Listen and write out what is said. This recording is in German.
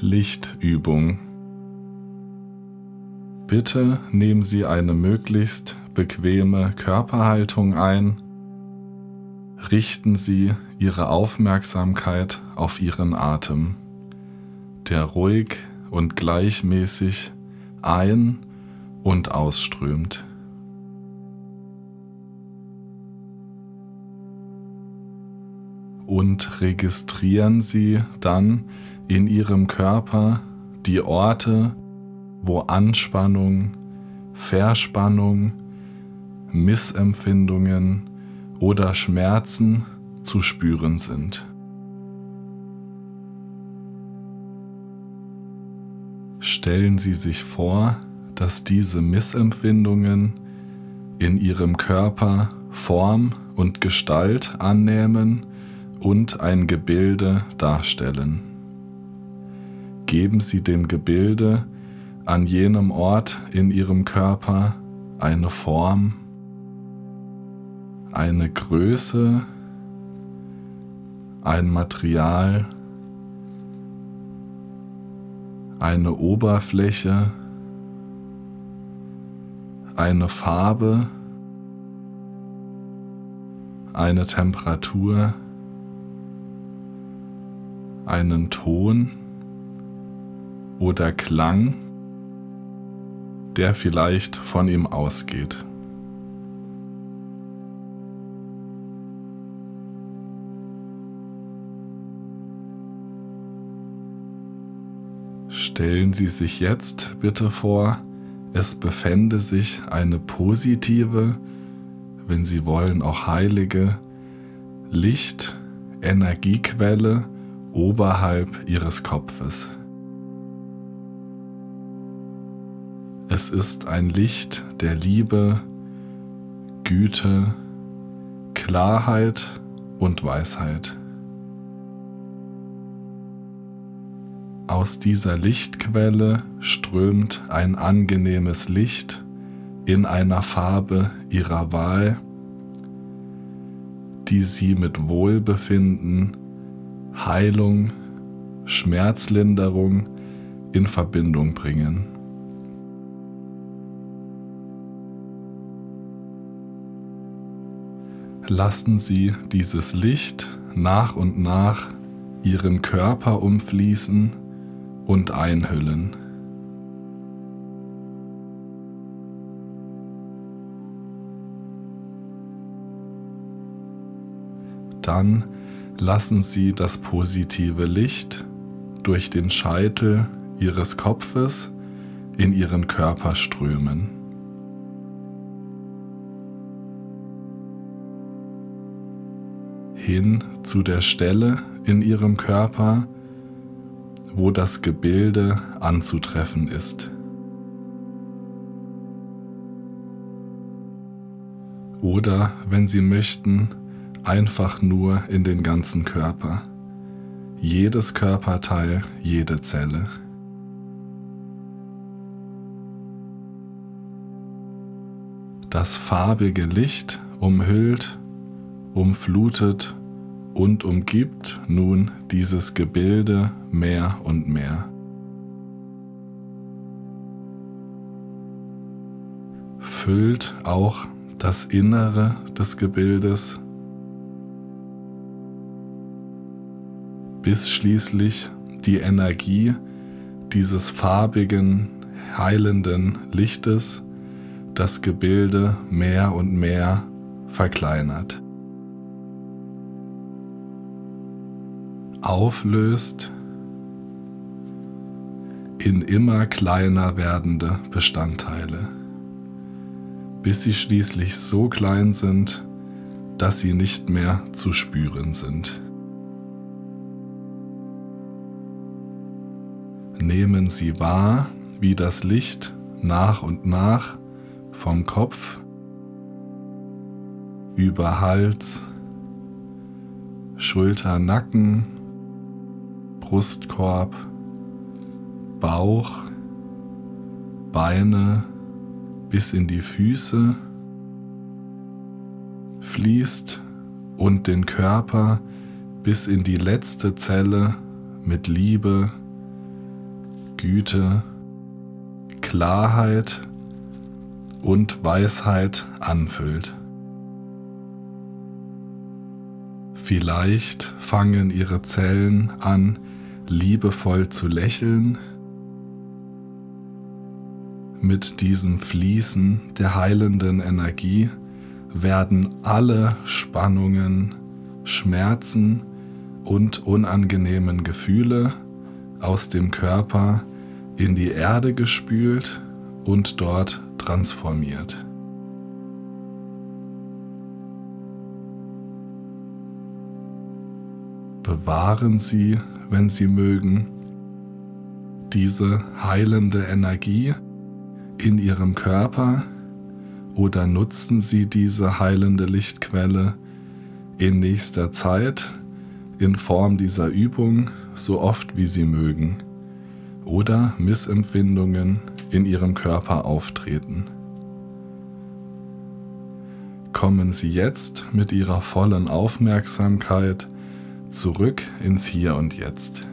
Lichtübung. Bitte nehmen Sie eine möglichst bequeme Körperhaltung ein. Richten Sie Ihre Aufmerksamkeit auf Ihren Atem, der ruhig und gleichmäßig ein- und ausströmt. Und registrieren Sie dann in Ihrem Körper die Orte, wo Anspannung, Verspannung, Missempfindungen oder Schmerzen zu spüren sind. Stellen Sie sich vor, dass diese Missempfindungen in Ihrem Körper Form und Gestalt annehmen und ein Gebilde darstellen. Geben Sie dem Gebilde an jenem Ort in Ihrem Körper eine Form, eine Größe, ein Material, eine Oberfläche, eine Farbe, eine Temperatur, einen Ton oder Klang, der vielleicht von ihm ausgeht. Stellen Sie sich jetzt bitte vor, es befände sich eine positive, wenn Sie wollen auch heilige Licht-Energiequelle oberhalb Ihres Kopfes. Es ist ein Licht der Liebe, Güte, Klarheit und Weisheit. Aus dieser Lichtquelle strömt ein angenehmes Licht in einer Farbe ihrer Wahl, die sie mit Wohlbefinden, Heilung, Schmerzlinderung in Verbindung bringen. lassen Sie dieses Licht nach und nach Ihren Körper umfließen und einhüllen. Dann lassen Sie das positive Licht durch den Scheitel Ihres Kopfes in Ihren Körper strömen. hin zu der Stelle in ihrem Körper, wo das Gebilde anzutreffen ist. Oder, wenn Sie möchten, einfach nur in den ganzen Körper. Jedes Körperteil, jede Zelle. Das farbige Licht umhüllt, umflutet und umgibt nun dieses Gebilde mehr und mehr. Füllt auch das Innere des Gebildes, bis schließlich die Energie dieses farbigen, heilenden Lichtes das Gebilde mehr und mehr verkleinert. auflöst in immer kleiner werdende Bestandteile, bis sie schließlich so klein sind, dass sie nicht mehr zu spüren sind. Nehmen Sie wahr, wie das Licht nach und nach vom Kopf über Hals, Schulter, Nacken, Brustkorb, Bauch, Beine bis in die Füße fließt und den Körper bis in die letzte Zelle mit Liebe, Güte, Klarheit und Weisheit anfüllt. Vielleicht fangen ihre Zellen an, liebevoll zu lächeln. Mit diesem Fließen der heilenden Energie werden alle Spannungen, Schmerzen und unangenehmen Gefühle aus dem Körper in die Erde gespült und dort transformiert. Bewahren Sie, wenn Sie mögen, diese heilende Energie in Ihrem Körper oder nutzen Sie diese heilende Lichtquelle in nächster Zeit in Form dieser Übung so oft wie Sie mögen oder Missempfindungen in Ihrem Körper auftreten. Kommen Sie jetzt mit Ihrer vollen Aufmerksamkeit zurück ins Hier und Jetzt.